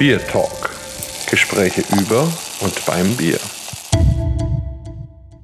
Bier Talk. Gespräche über und beim Bier.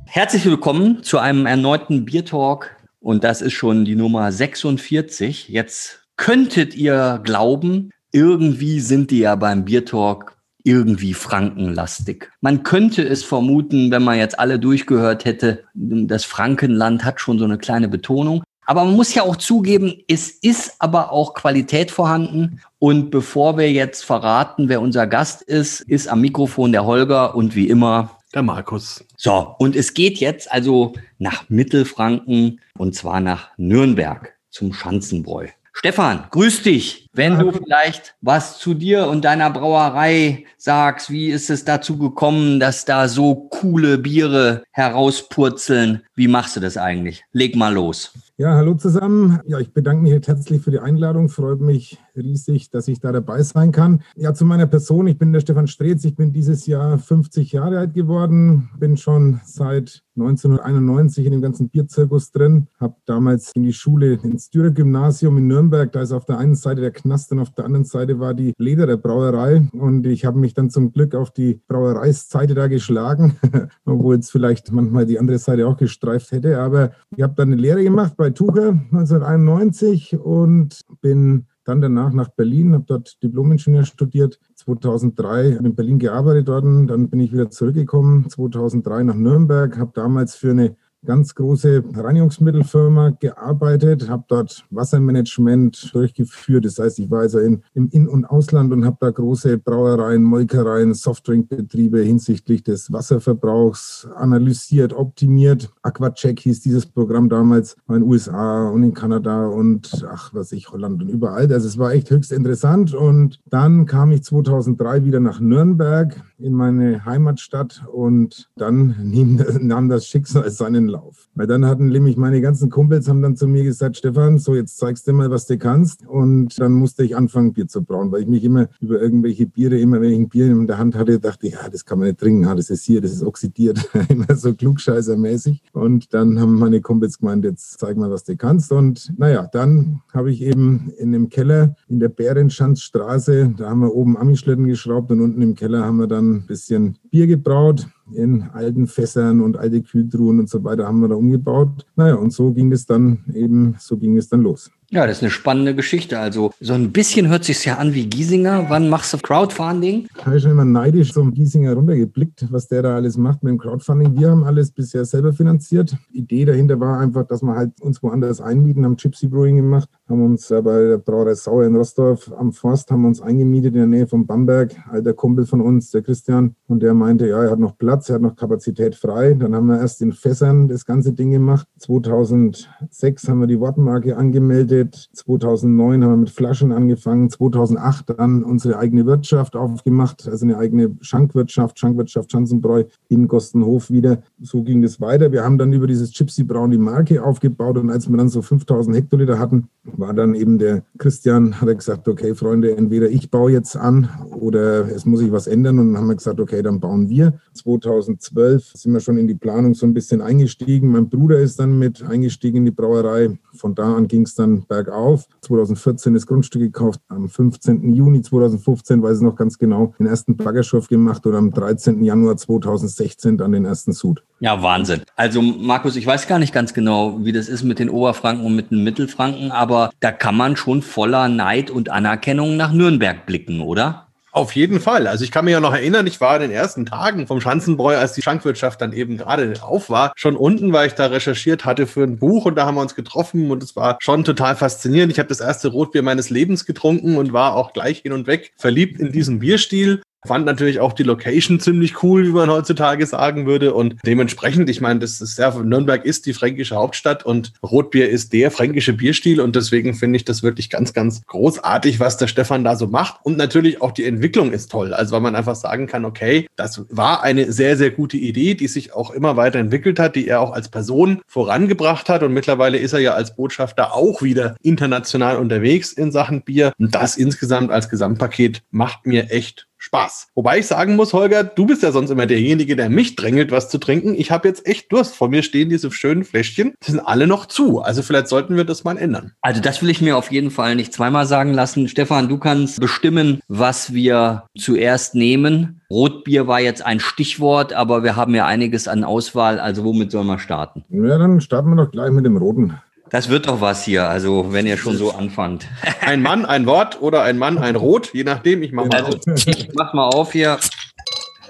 Herzlich willkommen zu einem erneuten Bier Talk. Und das ist schon die Nummer 46. Jetzt könntet ihr glauben, irgendwie sind die ja beim Bier Talk irgendwie frankenlastig. Man könnte es vermuten, wenn man jetzt alle durchgehört hätte, das Frankenland hat schon so eine kleine Betonung. Aber man muss ja auch zugeben, es ist aber auch Qualität vorhanden. Und bevor wir jetzt verraten, wer unser Gast ist, ist am Mikrofon der Holger und wie immer der Markus. So, und es geht jetzt also nach Mittelfranken und zwar nach Nürnberg zum Schanzenbräu. Stefan, grüß dich. Wenn du vielleicht was zu dir und deiner Brauerei sagst, wie ist es dazu gekommen, dass da so coole Biere herauspurzeln? Wie machst du das eigentlich? Leg mal los. Ja, hallo zusammen. Ja, ich bedanke mich herzlich für die Einladung. Freut mich riesig, dass ich da dabei sein kann. Ja, zu meiner Person. Ich bin der Stefan Streetz. Ich bin dieses Jahr 50 Jahre alt geworden. Bin schon seit 1991 in dem ganzen Bierzirkus drin. Habe damals in die Schule ins Dürer-Gymnasium in Nürnberg. Da ist auf der einen Seite der Knast und auf der anderen Seite war die Lederer Brauerei. Und ich habe mich dann zum Glück auf die Brauereiseite da geschlagen, obwohl es vielleicht manchmal die andere Seite auch gestreift hätte. Aber ich habe dann eine Lehre gemacht bei Tucher 1991 und bin dann danach nach Berlin, habe dort Diplomingenieur studiert, 2003 in Berlin gearbeitet worden, dann bin ich wieder zurückgekommen, 2003 nach Nürnberg, habe damals für eine ganz große Reinigungsmittelfirma gearbeitet, habe dort Wassermanagement durchgeführt. Das heißt, ich war also in, im In- und Ausland und habe da große Brauereien, Molkereien, Softdrinkbetriebe hinsichtlich des Wasserverbrauchs analysiert, optimiert. Aquacheck hieß dieses Programm damals in den USA und in Kanada und ach, was ich, Holland und überall. Also es war echt höchst interessant. Und dann kam ich 2003 wieder nach Nürnberg in meine Heimatstadt und dann nahm das Schicksal seinen Lauf. Weil dann hatten nämlich meine ganzen Kumpels haben dann zu mir gesagt, Stefan, so jetzt zeigst du mal, was du kannst. Und dann musste ich anfangen, Bier zu brauen, weil ich mich immer über irgendwelche Biere, immer wenn ich ein Bier in der Hand hatte, dachte, ja, das kann man nicht trinken, ja, das ist hier, das ist oxidiert, immer so klugscheißermäßig. Und dann haben meine Kumpels gemeint, jetzt zeig mal, was du kannst. Und naja, dann habe ich eben in dem Keller in der Bärenschanzstraße, da haben wir oben Amischlitten geschraubt und unten im Keller haben wir dann ein bisschen Bier gebraut in alten Fässern und alte Kühltruhen und so weiter haben wir da umgebaut. Naja, und so ging es dann eben, so ging es dann los. Ja, das ist eine spannende Geschichte. Also so ein bisschen hört sich ja an wie Giesinger. Wann machst du Crowdfunding? Da habe ich schon immer neidisch zum Giesinger runtergeblickt, was der da alles macht mit dem Crowdfunding. Wir haben alles bisher selber finanziert. Die Idee dahinter war einfach, dass wir halt uns woanders einmieten, haben Gypsy Brewing gemacht, haben uns bei der Brauerei Sauer in Rostorf am Forst haben uns eingemietet in der Nähe von Bamberg. Alter Kumpel von uns, der Christian, und der meinte, ja, er hat noch Platz, er hat noch Kapazität frei. Dann haben wir erst in Fässern das ganze Ding gemacht. 2006 haben wir die Wortmarke angemeldet gegründet. 2009 haben wir mit Flaschen angefangen. 2008 dann unsere eigene Wirtschaft aufgemacht, also eine eigene Schankwirtschaft, Schankwirtschaft Schanzenbräu in Gostenhof wieder. So ging das weiter. Wir haben dann über dieses Gypsy Braun die Marke aufgebaut und als wir dann so 5000 Hektoliter hatten, war dann eben der Christian, hat er gesagt, okay, Freunde, entweder ich baue jetzt an oder es muss sich was ändern. Und dann haben wir gesagt, okay, dann bauen wir. 2012 sind wir schon in die Planung so ein bisschen eingestiegen. Mein Bruder ist dann mit eingestiegen in die Brauerei. Von da an ging es dann bergauf. 2014 das Grundstück gekauft, am 15. Juni 2015, weiß ich noch ganz genau, den ersten Baggerschof gemacht und am 13. Januar 2016 dann den ersten Sud. Ja, Wahnsinn. Also Markus, ich weiß gar nicht ganz genau, wie das ist mit den Oberfranken und mit den Mittelfranken, aber da kann man schon voller Neid und Anerkennung nach Nürnberg blicken, oder? Auf jeden Fall. Also ich kann mich ja noch erinnern, ich war in den ersten Tagen vom Schanzenbräu, als die Schankwirtschaft dann eben gerade auf war, schon unten, weil ich da recherchiert hatte für ein Buch und da haben wir uns getroffen und es war schon total faszinierend. Ich habe das erste Rotbier meines Lebens getrunken und war auch gleich hin und weg verliebt in diesen Bierstil. Fand natürlich auch die Location ziemlich cool, wie man heutzutage sagen würde. Und dementsprechend, ich meine, das ist ja, Nürnberg ist die fränkische Hauptstadt und Rotbier ist der fränkische Bierstil. Und deswegen finde ich das wirklich ganz, ganz großartig, was der Stefan da so macht. Und natürlich auch die Entwicklung ist toll. Also, weil man einfach sagen kann, okay, das war eine sehr, sehr gute Idee, die sich auch immer weiterentwickelt hat, die er auch als Person vorangebracht hat. Und mittlerweile ist er ja als Botschafter auch wieder international unterwegs in Sachen Bier. Und das insgesamt als Gesamtpaket macht mir echt Spaß. Wobei ich sagen muss, Holger, du bist ja sonst immer derjenige, der mich drängelt, was zu trinken. Ich habe jetzt echt Durst. Vor mir stehen diese schönen Fläschchen. Die sind alle noch zu. Also vielleicht sollten wir das mal ändern. Also das will ich mir auf jeden Fall nicht zweimal sagen lassen. Stefan, du kannst bestimmen, was wir zuerst nehmen. Rotbier war jetzt ein Stichwort, aber wir haben ja einiges an Auswahl. Also womit sollen wir starten? Ja, dann starten wir doch gleich mit dem Roten. Das wird doch was hier, also wenn ihr schon so anfangt. Ein Mann, ein Wort oder ein Mann, ein Rot, je nachdem. Ich mach mal also, Ich mach mal auf hier.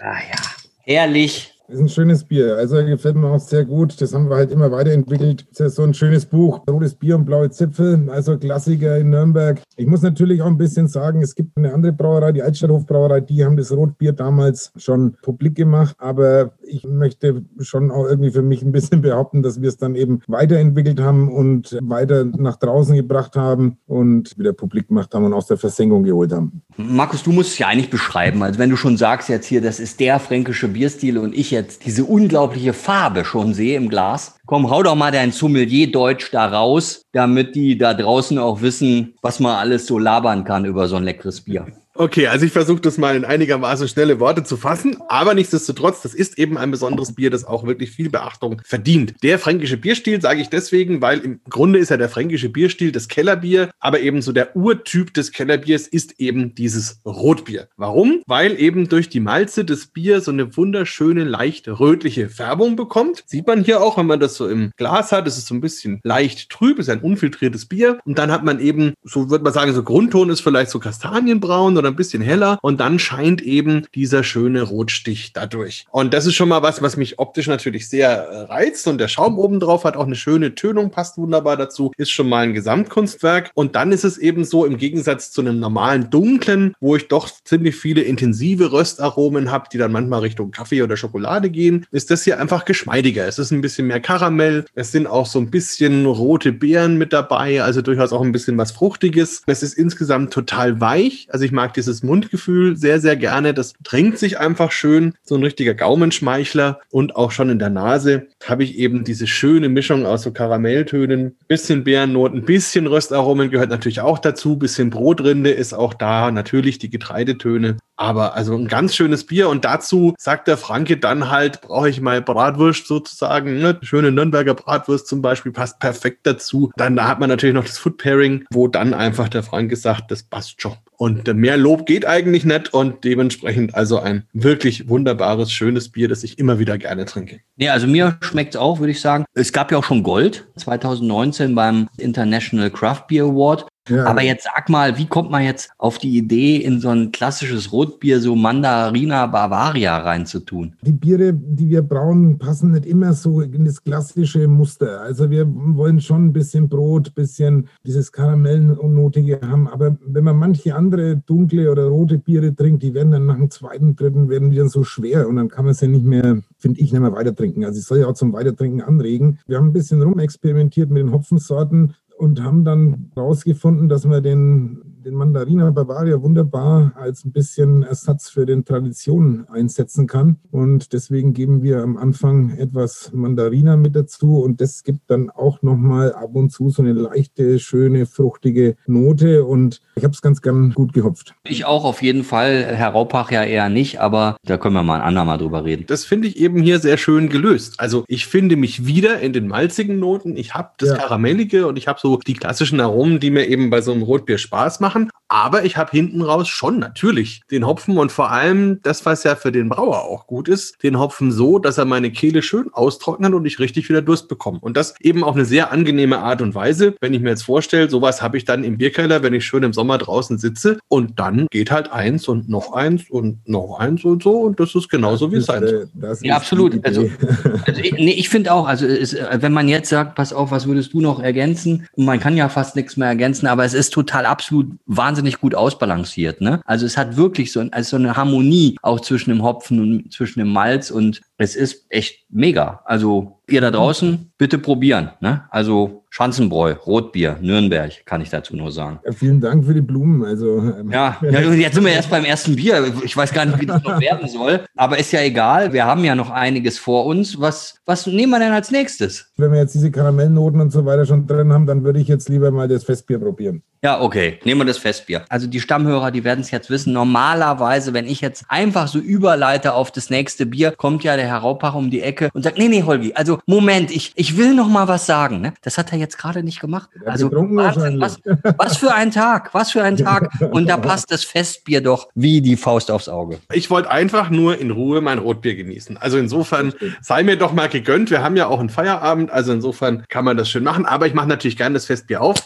Ah ja, herrlich. Ist ein schönes Bier. Also gefällt mir auch sehr gut. Das haben wir halt immer weiterentwickelt. Das ist so ein schönes Buch. Rotes Bier und blaue Zipfel. Also Klassiker in Nürnberg. Ich muss natürlich auch ein bisschen sagen, es gibt eine andere Brauerei, die Altstadthof Brauerei, die haben das Rotbier damals schon publik gemacht. Aber ich möchte schon auch irgendwie für mich ein bisschen behaupten, dass wir es dann eben weiterentwickelt haben und weiter nach draußen gebracht haben und wieder publik gemacht haben und aus der Versenkung geholt haben. Markus, du musst es ja eigentlich beschreiben. Also wenn du schon sagst jetzt hier, das ist der fränkische Bierstil und ich jetzt diese unglaubliche Farbe schon sehe im Glas. Komm, hau doch mal dein Sommelier Deutsch da raus, damit die da draußen auch wissen, was man alles so labern kann über so ein leckeres Bier. Okay, also ich versuche das mal in einigermaßen schnelle Worte zu fassen, aber nichtsdestotrotz, das ist eben ein besonderes Bier, das auch wirklich viel Beachtung verdient. Der fränkische Bierstil sage ich deswegen, weil im Grunde ist ja der fränkische Bierstil das Kellerbier, aber eben so der Urtyp des Kellerbiers ist eben dieses Rotbier. Warum? Weil eben durch die Malze das Bier so eine wunderschöne, leicht rötliche Färbung bekommt. Sieht man hier auch, wenn man das so im Glas hat, es ist so ein bisschen leicht trüb, ist ein unfiltriertes Bier und dann hat man eben, so würde man sagen, so Grundton ist vielleicht so Kastanienbraun oder oder ein bisschen heller und dann scheint eben dieser schöne Rotstich dadurch. Und das ist schon mal was, was mich optisch natürlich sehr äh, reizt und der Schaum oben drauf hat auch eine schöne Tönung, passt wunderbar dazu, ist schon mal ein Gesamtkunstwerk und dann ist es eben so im Gegensatz zu einem normalen dunklen, wo ich doch ziemlich viele intensive Röstaromen habe, die dann manchmal Richtung Kaffee oder Schokolade gehen, ist das hier einfach geschmeidiger. Es ist ein bisschen mehr Karamell, es sind auch so ein bisschen rote Beeren mit dabei, also durchaus auch ein bisschen was Fruchtiges. Es ist insgesamt total weich, also ich mag dieses Mundgefühl sehr, sehr gerne. Das trinkt sich einfach schön, so ein richtiger Gaumenschmeichler. Und auch schon in der Nase habe ich eben diese schöne Mischung aus so Karamelltönen, bisschen Beerennoten, bisschen Röstaromen gehört natürlich auch dazu, bisschen Brotrinde ist auch da, natürlich die Getreidetöne. Aber also ein ganz schönes Bier und dazu sagt der Franke dann halt, brauche ich mal Bratwurst sozusagen, ne? schöne Nürnberger Bratwurst zum Beispiel passt perfekt dazu. Dann da hat man natürlich noch das Food Pairing, wo dann einfach der Franke sagt, das passt schon. Und mehr Lob geht eigentlich nicht und dementsprechend also ein wirklich wunderbares, schönes Bier, das ich immer wieder gerne trinke. Nee, also mir schmeckt es auch, würde ich sagen. Es gab ja auch schon Gold 2019 beim International Craft Beer Award. Ja. Aber jetzt sag mal, wie kommt man jetzt auf die Idee, in so ein klassisches Rotbier so Mandarina Bavaria reinzutun? Die Biere, die wir brauen, passen nicht immer so in das klassische Muster. Also wir wollen schon ein bisschen Brot, ein bisschen dieses Karamellnotige haben. Aber wenn man manche andere dunkle oder rote Biere trinkt, die werden dann nach dem zweiten, dritten, werden die dann so schwer und dann kann man sie nicht mehr, finde ich, nicht mehr weiter trinken. Also ich soll ja auch zum Weitertrinken anregen. Wir haben ein bisschen rumexperimentiert mit den Hopfensorten und haben dann herausgefunden, dass wir den den Mandarina Bavaria wunderbar als ein bisschen Ersatz für den Traditionen einsetzen kann. Und deswegen geben wir am Anfang etwas Mandarina mit dazu und das gibt dann auch nochmal ab und zu so eine leichte, schöne, fruchtige Note und ich habe es ganz gern gut gehopft. Ich auch auf jeden Fall, Herr Raupach ja eher nicht, aber da können wir mal ein andermal drüber reden. Das finde ich eben hier sehr schön gelöst. Also ich finde mich wieder in den malzigen Noten. Ich habe das ja. Karamellige und ich habe so die klassischen Aromen, die mir eben bei so einem Rotbier Spaß machen machen. Aber ich habe hinten raus schon natürlich den Hopfen und vor allem das, was ja für den Brauer auch gut ist, den Hopfen so, dass er meine Kehle schön austrocknet und ich richtig wieder Durst bekomme. Und das eben auf eine sehr angenehme Art und Weise. Wenn ich mir jetzt vorstelle, sowas habe ich dann im Bierkeller, wenn ich schön im Sommer draußen sitze und dann geht halt eins und noch eins und noch eins und so und das ist genauso, wie es sein soll. Ja, absolut. Also, also ich, nee, ich finde auch, also es, wenn man jetzt sagt, pass auf, was würdest du noch ergänzen? Man kann ja fast nichts mehr ergänzen, aber es ist total absolut wahnsinnig gut ausbalanciert. Ne? Also es hat wirklich so, also so eine Harmonie auch zwischen dem Hopfen und zwischen dem Malz und Es ist echt mega. Also ihr da draußen, bitte probieren. Ne? Also Schanzenbräu, Rotbier, Nürnberg, kann ich dazu nur sagen. Ja, vielen Dank für die Blumen. Also, ähm, ja, ja, jetzt sind wir erst beim ersten Bier. Ich weiß gar nicht, wie das noch werden soll. Aber ist ja egal. Wir haben ja noch einiges vor uns. Was, was nehmen wir denn als nächstes? Wenn wir jetzt diese Karamellnoten und so weiter schon drin haben, dann würde ich jetzt lieber mal das Festbier probieren. Ja, okay. Nehmen wir das Festbier. Also die Stammhörer, die werden es jetzt wissen. Normalerweise, wenn ich jetzt einfach so überleite auf das nächste Bier, kommt ja der Herr Raupach um die Ecke und sagt, nee, nee, Holgi, also Moment, ich, ich will noch mal was sagen. Ne? Das hat er jetzt gerade nicht gemacht. Also Wahnsinn, was, was für ein Tag, was für ein Tag. Und da passt das Festbier doch wie die Faust aufs Auge. Ich wollte einfach nur in Ruhe mein Rotbier genießen. Also insofern sei mir doch mal gegönnt. Wir haben ja auch einen Feierabend, also insofern kann man das schön machen. Aber ich mache natürlich gerne das Festbier auf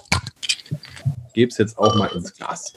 gebe es jetzt auch mal ins Glas.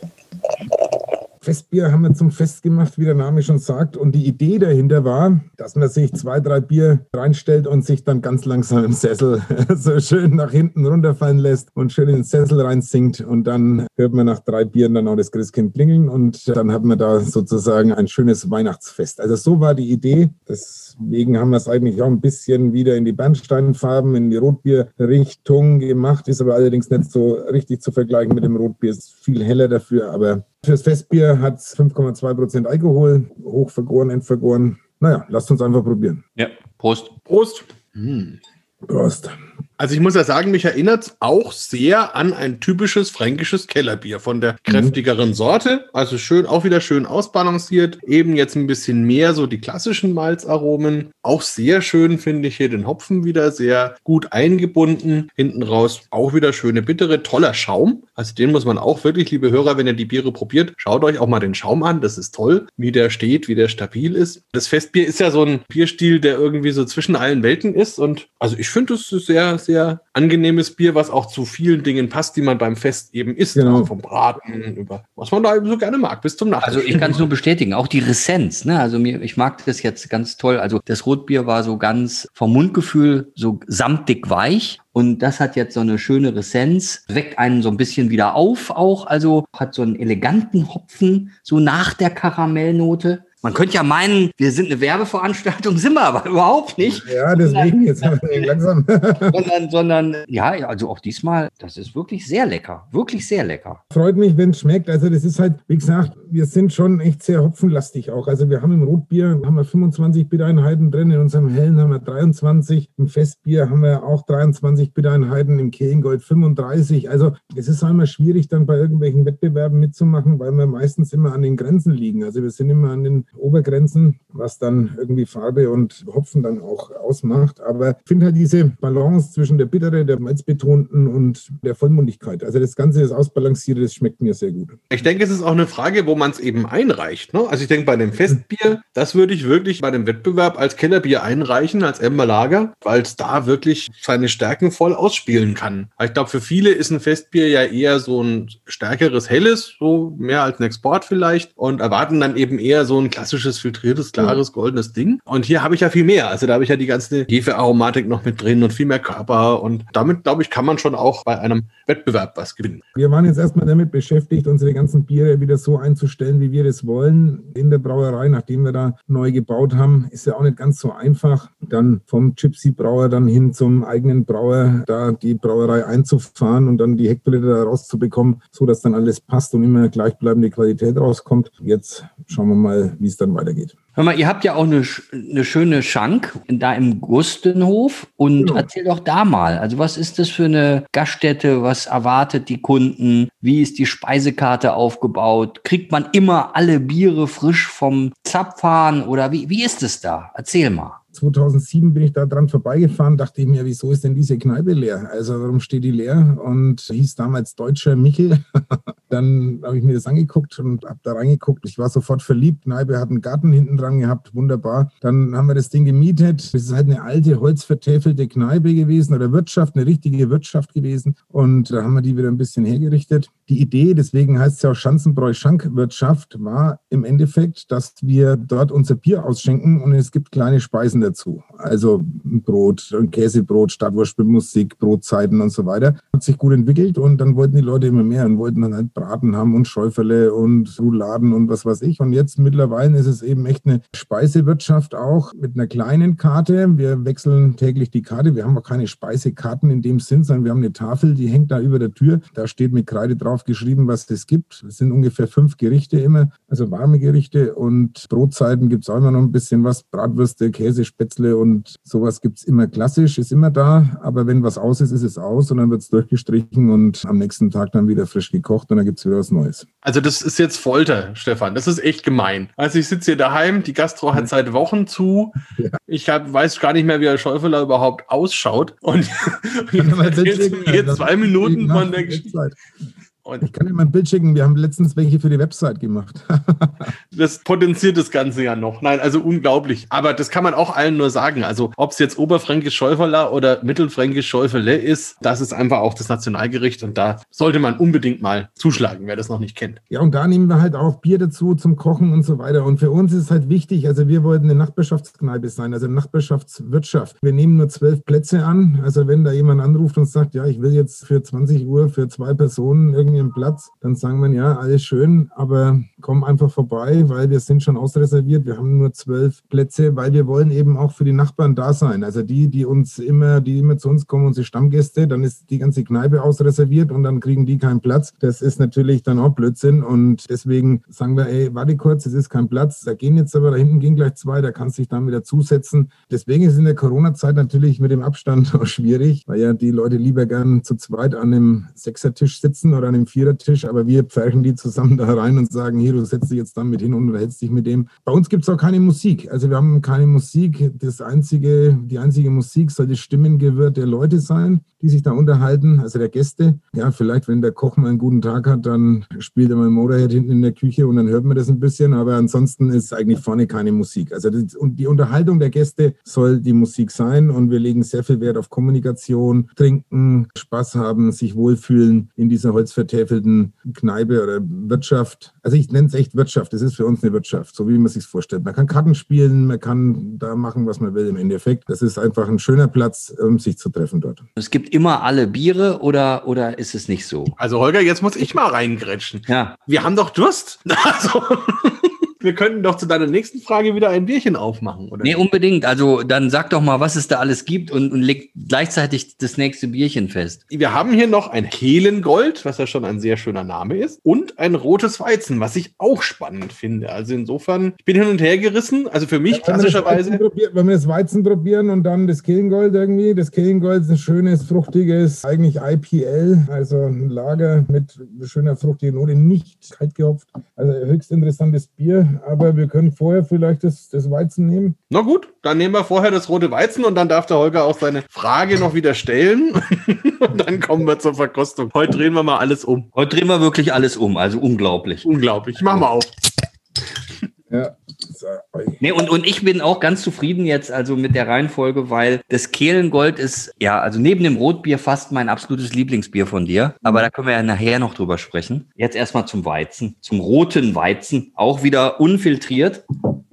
Festbier haben wir zum Fest gemacht, wie der Name schon sagt. Und die Idee dahinter war, dass man sich zwei, drei Bier reinstellt und sich dann ganz langsam im Sessel so schön nach hinten runterfallen lässt und schön in den Sessel reinsinkt. Und dann hört man nach drei Bieren dann auch das Christkind klingeln und dann hat man da sozusagen ein schönes Weihnachtsfest. Also so war die Idee. Deswegen haben wir es eigentlich auch ein bisschen wieder in die Bernsteinfarben, in die Rotbierrichtung gemacht. Ist aber allerdings nicht so richtig zu vergleichen mit dem Rotbier. Ist viel heller dafür, aber Fürs Festbier hat es 5,2 Prozent Alkohol, hochvergoren, entvergoren. Naja, lasst uns einfach probieren. Ja, Prost. Prost. Hm. Prost. Also ich muss ja sagen, mich erinnert es auch sehr an ein typisches fränkisches Kellerbier von der kräftigeren mhm. Sorte. Also schön, auch wieder schön ausbalanciert. Eben jetzt ein bisschen mehr so die klassischen Malzaromen. Auch sehr schön finde ich hier den Hopfen wieder sehr gut eingebunden. Hinten raus auch wieder schöne bittere, toller Schaum. Also den muss man auch wirklich, liebe Hörer, wenn ihr die Biere probiert, schaut euch auch mal den Schaum an. Das ist toll, wie der steht, wie der stabil ist. Das Festbier ist ja so ein Bierstil, der irgendwie so zwischen allen Welten ist. Und also ich finde, es sehr, sehr angenehmes Bier, was auch zu vielen Dingen passt, die man beim Fest eben isst. Genau. Also vom Braten über was man da eben so gerne mag, bis zum Nachtisch. Also ich kann es nur bestätigen, auch die Ressenz. Ne? Also mir, ich mag das jetzt ganz toll. Also das Rotbier war so ganz vom Mundgefühl so samtig weich. Und das hat jetzt so eine schöne Ressenz, weckt einen so ein bisschen wieder auf auch. Also hat so einen eleganten Hopfen, so nach der Karamellnote. Man könnte ja meinen, wir sind eine Werbeveranstaltung, sind wir aber überhaupt nicht. Ja, deswegen jetzt langsam. sondern, sondern, ja, also auch diesmal, das ist wirklich sehr lecker. Wirklich sehr lecker. Freut mich, wenn es schmeckt. Also, das ist halt, wie gesagt, wir sind schon echt sehr hopfenlastig auch. Also, wir haben im Rotbier haben wir 25 Bittereinheiten drin, in unserem Hellen haben wir 23, im Festbier haben wir auch 23 Bittereinheiten, im Kehlengold 35. Also, es ist einmal schwierig, dann bei irgendwelchen Wettbewerben mitzumachen, weil wir meistens immer an den Grenzen liegen. Also, wir sind immer an den Obergrenzen, was dann irgendwie Farbe und Hopfen dann auch ausmacht. Aber ich finde halt diese Balance zwischen der Bittere, der Malzbetonten und der Vollmundigkeit. Also das Ganze, das Ausbalancierte, das schmeckt mir sehr gut. Ich denke, es ist auch eine Frage, wo man es eben einreicht. Ne? Also ich denke, bei dem Festbier, das würde ich wirklich bei dem Wettbewerb als Kellerbier einreichen, als Emberlager, weil es da wirklich seine Stärken voll ausspielen kann. Ich glaube, für viele ist ein Festbier ja eher so ein stärkeres Helles, so mehr als ein Export vielleicht und erwarten dann eben eher so ein klassisches, filtriertes, klares, goldenes Ding. Und hier habe ich ja viel mehr. Also da habe ich ja die ganze Hefearomatik noch mit drin und viel mehr Körper. Und damit, glaube ich, kann man schon auch bei einem Wettbewerb was gewinnen. Wir waren jetzt erstmal damit beschäftigt, unsere ganzen Biere wieder so einzustellen, wie wir das wollen. In der Brauerei, nachdem wir da neu gebaut haben, ist ja auch nicht ganz so einfach, dann vom Gypsy-Brauer dann hin zum eigenen Brauer, da die Brauerei einzufahren und dann die Hektoliter da rauszubekommen, so dass dann alles passt und immer gleichbleibende Qualität rauskommt. Jetzt schauen wir mal, wie es dann weitergeht. Hör mal, ihr habt ja auch eine, eine schöne Schank da im Gustenhof und genau. erzähl doch da mal. Also was ist das für eine Gaststätte? Was erwartet die Kunden? Wie ist die Speisekarte aufgebaut? Kriegt man immer alle Biere frisch vom Zapfhahn oder wie, wie ist es da? Erzähl mal. 2007 bin ich da dran vorbeigefahren, dachte ich mir, wieso ist denn diese Kneipe leer? Also warum steht die leer? Und hieß damals Deutscher Michel. Dann habe ich mir das angeguckt und habe da reingeguckt. Ich war sofort verliebt. Kneipe hat einen Garten hinten dran gehabt, wunderbar. Dann haben wir das Ding gemietet. Das ist halt eine alte, holzvertäfelte Kneipe gewesen oder Wirtschaft, eine richtige Wirtschaft gewesen. Und da haben wir die wieder ein bisschen hergerichtet. Die Idee, deswegen heißt es ja auch Schanzenbräu-Schankwirtschaft, war im Endeffekt, dass wir dort unser Bier ausschenken und es gibt kleine Speisen dazu. Also Brot, Käsebrot, Stadtwurst mit Musik, Brotzeiten und so weiter. Hat sich gut entwickelt und dann wollten die Leute immer mehr und wollten dann halt Braten haben und Schäuferle und Rouladen und was weiß ich. Und jetzt mittlerweile ist es eben echt eine Speisewirtschaft auch mit einer kleinen Karte. Wir wechseln täglich die Karte. Wir haben auch keine Speisekarten in dem Sinn, sondern wir haben eine Tafel, die hängt da über der Tür. Da steht mit Kreide drauf geschrieben, was es gibt. Es sind ungefähr fünf Gerichte immer, also warme Gerichte und Brotzeiten gibt es auch immer noch ein bisschen was. Bratwürste, Käse, Spätzle und sowas gibt es immer klassisch, ist immer da. Aber wenn was aus ist, ist es aus und dann wird es durchgestrichen und am nächsten Tag dann wieder frisch gekocht und dann gibt es wieder was Neues. Also das ist jetzt Folter, Stefan. Das ist echt gemein. Also ich sitze hier daheim, die Gastro hat seit Wochen zu. Ja. Ich hab, weiß gar nicht mehr, wie der Schäufeler überhaupt ausschaut. Und jetzt zwei Minuten von der Geschichte. Und ich kann dir mal ein Bild schicken. Wir haben letztens welche für die Website gemacht. das potenziert das Ganze ja noch. Nein, also unglaublich. Aber das kann man auch allen nur sagen. Also ob es jetzt Oberfränkisch Schäuferler oder Mittelfränkisch Schäuferle ist, das ist einfach auch das Nationalgericht. Und da sollte man unbedingt mal zuschlagen, wer das noch nicht kennt. Ja, und da nehmen wir halt auch Bier dazu zum Kochen und so weiter. Und für uns ist es halt wichtig, also wir wollten eine Nachbarschaftskneipe sein, also eine Nachbarschaftswirtschaft. Wir nehmen nur zwölf Plätze an. Also wenn da jemand anruft und sagt, ja, ich will jetzt für 20 Uhr für zwei Personen irgendwie ihren Platz, dann sagen wir, ja, alles schön, aber komm einfach vorbei, weil wir sind schon ausreserviert. Wir haben nur zwölf Plätze, weil wir wollen eben auch für die Nachbarn da sein. Also die, die uns immer, die immer zu uns kommen, unsere Stammgäste, dann ist die ganze Kneipe ausreserviert und dann kriegen die keinen Platz. Das ist natürlich dann auch Blödsinn und deswegen sagen wir, ey, warte kurz, es ist kein Platz. Da gehen jetzt aber, da hinten gehen gleich zwei, da kannst du dich dann wieder zusetzen. Deswegen ist in der Corona-Zeit natürlich mit dem Abstand auch schwierig, weil ja die Leute lieber gern zu zweit an einem Sechsertisch sitzen oder an einem einem Vierertisch, aber wir pferchen die zusammen da rein und sagen, hier, du setzt dich jetzt damit hin und unterhältst dich mit dem. Bei uns gibt es auch keine Musik. Also wir haben keine Musik. Das einzige, die einzige Musik soll das Stimmengewirr der Leute sein, die sich da unterhalten, also der Gäste. Ja, vielleicht, wenn der Koch mal einen guten Tag hat, dann spielt er mal Motorhead hinten in der Küche und dann hört man das ein bisschen, aber ansonsten ist eigentlich vorne keine Musik. Also das, und die Unterhaltung der Gäste soll die Musik sein und wir legen sehr viel Wert auf Kommunikation, trinken, Spaß haben, sich wohlfühlen in dieser Holzverteilung vertäfelten Kneipe oder Wirtschaft. Also ich nenne es echt Wirtschaft. Das ist für uns eine Wirtschaft, so wie man sich vorstellt. Man kann Karten spielen, man kann da machen, was man will im Endeffekt. Das ist einfach ein schöner Platz, um sich zu treffen dort. Es gibt immer alle Biere oder, oder ist es nicht so? Also Holger, jetzt muss ich mal reingrätschen. Ja. Wir haben doch Durst. Also wir könnten doch zu deiner nächsten Frage wieder ein Bierchen aufmachen, oder? Nee, unbedingt. Also dann sag doch mal, was es da alles gibt und, und leg gleichzeitig das nächste Bierchen fest. Wir haben hier noch ein Kehlengold, was ja schon ein sehr schöner Name ist, und ein rotes Weizen, was ich auch spannend finde. Also insofern, ich bin hin und her gerissen. Also für mich ja, klassischerweise. Wenn wir das Weizen probieren und dann das Kehlengold irgendwie. Das Kehlengold ist ein schönes, fruchtiges, eigentlich IPL, also ein Lager mit schöner fruchtiger Note, nicht kalt gehopft. Also höchst interessantes Bier aber wir können vorher vielleicht das, das Weizen nehmen. Na gut, dann nehmen wir vorher das rote Weizen und dann darf der Holger auch seine Frage noch wieder stellen. und dann kommen wir zur Verkostung. Heute drehen wir mal alles um. Heute drehen wir wirklich alles um, also unglaublich. Unglaublich. Machen wir auf. Ja. Nee, und, und ich bin auch ganz zufrieden jetzt also mit der Reihenfolge, weil das Kehlengold ist, ja, also neben dem Rotbier fast mein absolutes Lieblingsbier von dir. Aber da können wir ja nachher noch drüber sprechen. Jetzt erstmal zum Weizen, zum roten Weizen, auch wieder unfiltriert.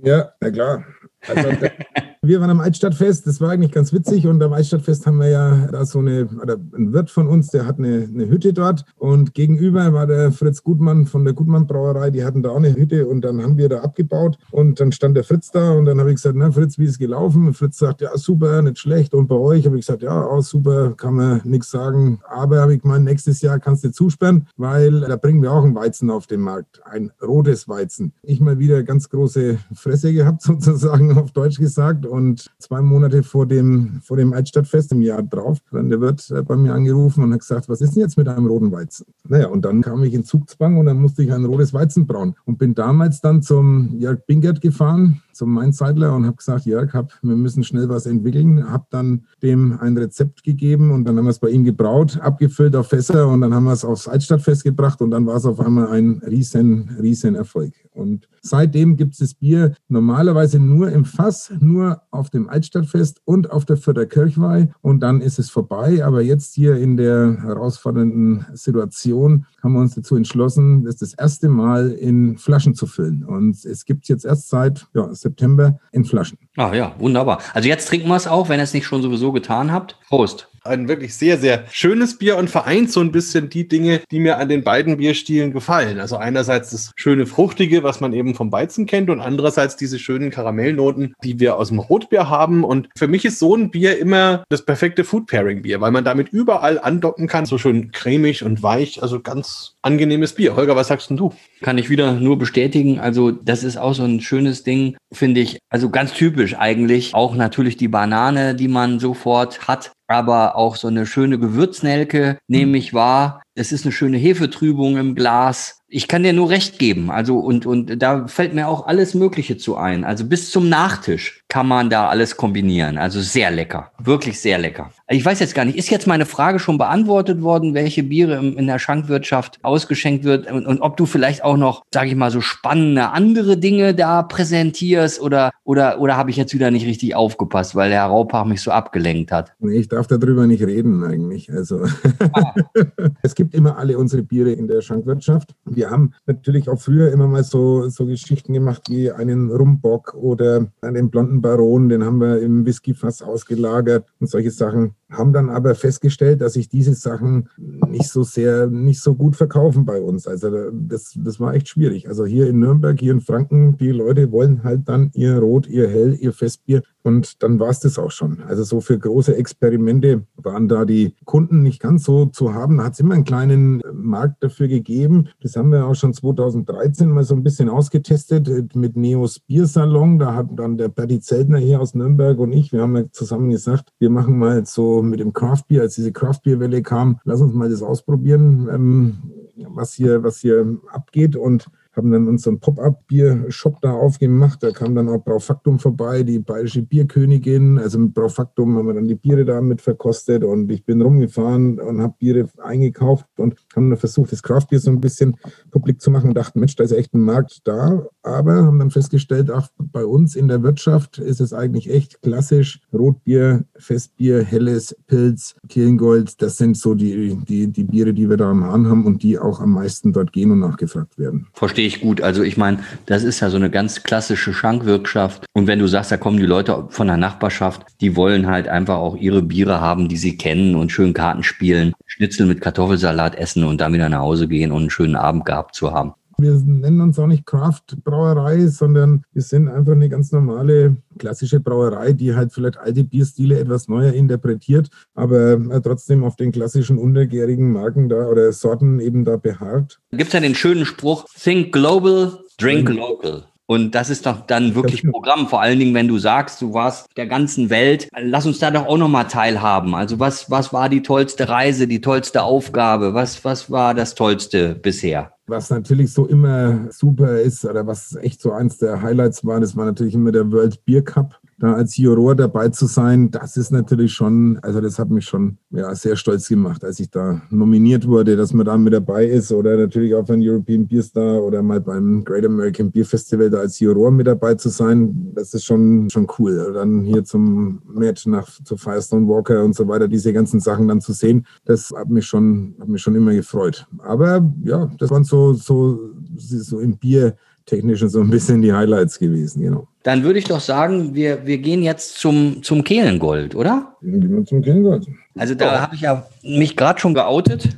Ja, na klar. Also, wir waren am Altstadtfest, das war eigentlich ganz witzig. Und am Altstadtfest haben wir ja da so eine, oder ein Wirt von uns, der hat eine, eine Hütte dort. Und gegenüber war der Fritz Gutmann von der Gutmann Brauerei, die hatten da auch eine Hütte. Und dann haben wir da abgebaut. Und dann stand der Fritz da. Und dann habe ich gesagt, na Fritz, wie ist es gelaufen? Und Fritz sagt, ja super, nicht schlecht. Und bei euch? Habe ich gesagt, ja auch super, kann man nichts sagen, aber habe ich gemeint, nächstes Jahr kannst du zusperren, weil da bringen wir auch ein Weizen auf den Markt, ein rotes Weizen. Ich mal wieder ganz große Fresse gehabt sozusagen auf Deutsch gesagt und zwei Monate vor dem, vor dem Altstadtfest im Jahr drauf, dann der Wirt bei mir angerufen und hat gesagt, was ist denn jetzt mit einem roten Weizen? Naja, und dann kam ich in Zugzwang und dann musste ich ein rotes Weizen brauen und bin damals dann zum Jörg Bingert gefahren, zum Mainzeitler und habe gesagt, Jörg, hab, wir müssen schnell was entwickeln. Habe dann dem ein Rezept gegeben und dann haben wir es bei ihm gebraut, abgefüllt auf Fässer und dann haben wir es aufs Altstadtfest gebracht und dann war es auf einmal ein riesen, riesen Erfolg. Und seitdem gibt es das Bier normalerweise nur im Fass, nur auf dem Altstadtfest und auf der Fürther Kirchweih und dann ist es vorbei. Aber jetzt hier in der herausfordernden Situation haben wir uns dazu entschlossen, das das erste Mal in Flaschen zu füllen. Und es gibt jetzt erst seit ja, September in Flaschen. Ah ja, wunderbar. Also jetzt trinken wir es auch, wenn ihr es nicht schon sowieso getan habt. Prost. Ein wirklich sehr, sehr schönes Bier und vereint so ein bisschen die Dinge, die mir an den beiden Bierstilen gefallen. Also einerseits das schöne Fruchtige, was man eben vom Weizen kennt und andererseits diese schönen Karamellnoten, die wir aus dem Rotbier haben. Und für mich ist so ein Bier immer das perfekte Food Pairing Bier, weil man damit überall andocken kann. So schön cremig und weich, also ganz angenehmes Bier. Holger, was sagst denn du? Kann ich wieder nur bestätigen. Also das ist auch so ein schönes Ding, finde ich. Also ganz typisch eigentlich. Auch natürlich die Banane, die man sofort hat aber auch so eine schöne Gewürznelke nehme ich wahr. Es ist eine schöne Hefetrübung im Glas ich kann dir nur recht geben. Also, und, und da fällt mir auch alles Mögliche zu ein. Also bis zum Nachtisch kann man da alles kombinieren. Also sehr lecker. Wirklich sehr lecker. Ich weiß jetzt gar nicht, ist jetzt meine Frage schon beantwortet worden, welche Biere in der Schankwirtschaft ausgeschenkt wird und, und ob du vielleicht auch noch, sage ich mal, so spannende andere Dinge da präsentierst oder, oder, oder habe ich jetzt wieder nicht richtig aufgepasst, weil der Herr Raupach mich so abgelenkt hat? Nee, ich darf darüber nicht reden eigentlich. Also ah. es gibt immer alle unsere Biere in der Schankwirtschaft wir haben natürlich auch früher immer mal so, so Geschichten gemacht wie einen Rumbock oder einen blonden Baron, den haben wir im Whiskyfass ausgelagert und solche Sachen. Haben dann aber festgestellt, dass sich diese Sachen nicht so sehr, nicht so gut verkaufen bei uns. Also das, das war echt schwierig. Also hier in Nürnberg, hier in Franken, die Leute wollen halt dann ihr Rot, ihr Hell, ihr Festbier und dann war es das auch schon. Also so für große Experimente waren da die Kunden nicht ganz so zu haben. Da hat es immer einen kleinen Markt dafür gegeben. Das haben wir auch schon 2013 mal so ein bisschen ausgetestet mit Neos Biersalon. Da hat dann der Berti Zeltner hier aus Nürnberg und ich, wir haben zusammen gesagt, wir machen mal so mit dem Craftbier, als diese Craftbierwelle kam, lass uns mal das ausprobieren, ähm, was hier, was hier abgeht. Und haben dann unseren Pop-up-Bier-Shop da aufgemacht. Da kam dann auch Braufaktum vorbei, die bayerische Bierkönigin. Also mit Braufaktum haben wir dann die Biere da mit verkostet und ich bin rumgefahren und habe Biere eingekauft und haben dann versucht, das Craftbier so ein bisschen publik zu machen und dachten, Mensch, da ist echt ein Markt da. Aber haben dann festgestellt, ach, bei uns in der Wirtschaft ist es eigentlich echt klassisch. Rotbier, Festbier, Helles, Pilz, Kirngold, das sind so die, die, die Biere, die wir da am Hahn haben und die auch am meisten dort gehen und nachgefragt werden. Verstehe verstehe ich gut. Also ich meine, das ist ja so eine ganz klassische Schankwirtschaft. Und wenn du sagst, da kommen die Leute von der Nachbarschaft, die wollen halt einfach auch ihre Biere haben, die sie kennen und schön Karten spielen, Schnitzel mit Kartoffelsalat essen und dann wieder nach Hause gehen und einen schönen Abend gehabt zu haben. Wir nennen uns auch nicht Craft-Brauerei, sondern wir sind einfach eine ganz normale klassische Brauerei, die halt vielleicht alte Bierstile etwas neuer interpretiert, aber äh, trotzdem auf den klassischen untergärigen Marken da oder Sorten eben da beharrt. Gibt es ja den schönen Spruch, think global, drink local. Und das ist doch dann wirklich Programm, vor allen Dingen, wenn du sagst, du warst der ganzen Welt. Lass uns da doch auch nochmal teilhaben. Also was, was war die tollste Reise, die tollste Aufgabe? Was, was war das Tollste bisher? Was natürlich so immer super ist, oder was echt so eins der Highlights war, das war natürlich immer der World Beer Cup da als Juror dabei zu sein, das ist natürlich schon, also das hat mich schon ja, sehr stolz gemacht, als ich da nominiert wurde, dass man da mit dabei ist oder natürlich auch beim European Beer Star oder mal beim Great American Beer Festival da als Juror mit dabei zu sein, das ist schon, schon cool. Dann hier zum Match nach zu Firestone Walker und so weiter, diese ganzen Sachen dann zu sehen, das hat mich schon, hat mich schon immer gefreut. Aber ja, das waren so, so, so im Bier technischen so ein bisschen die Highlights gewesen, genau. Dann würde ich doch sagen, wir, wir gehen jetzt zum, zum Kehlengold, oder? Gehen wir zum Kehlengold. Also da oh. habe ich ja mich gerade schon geoutet.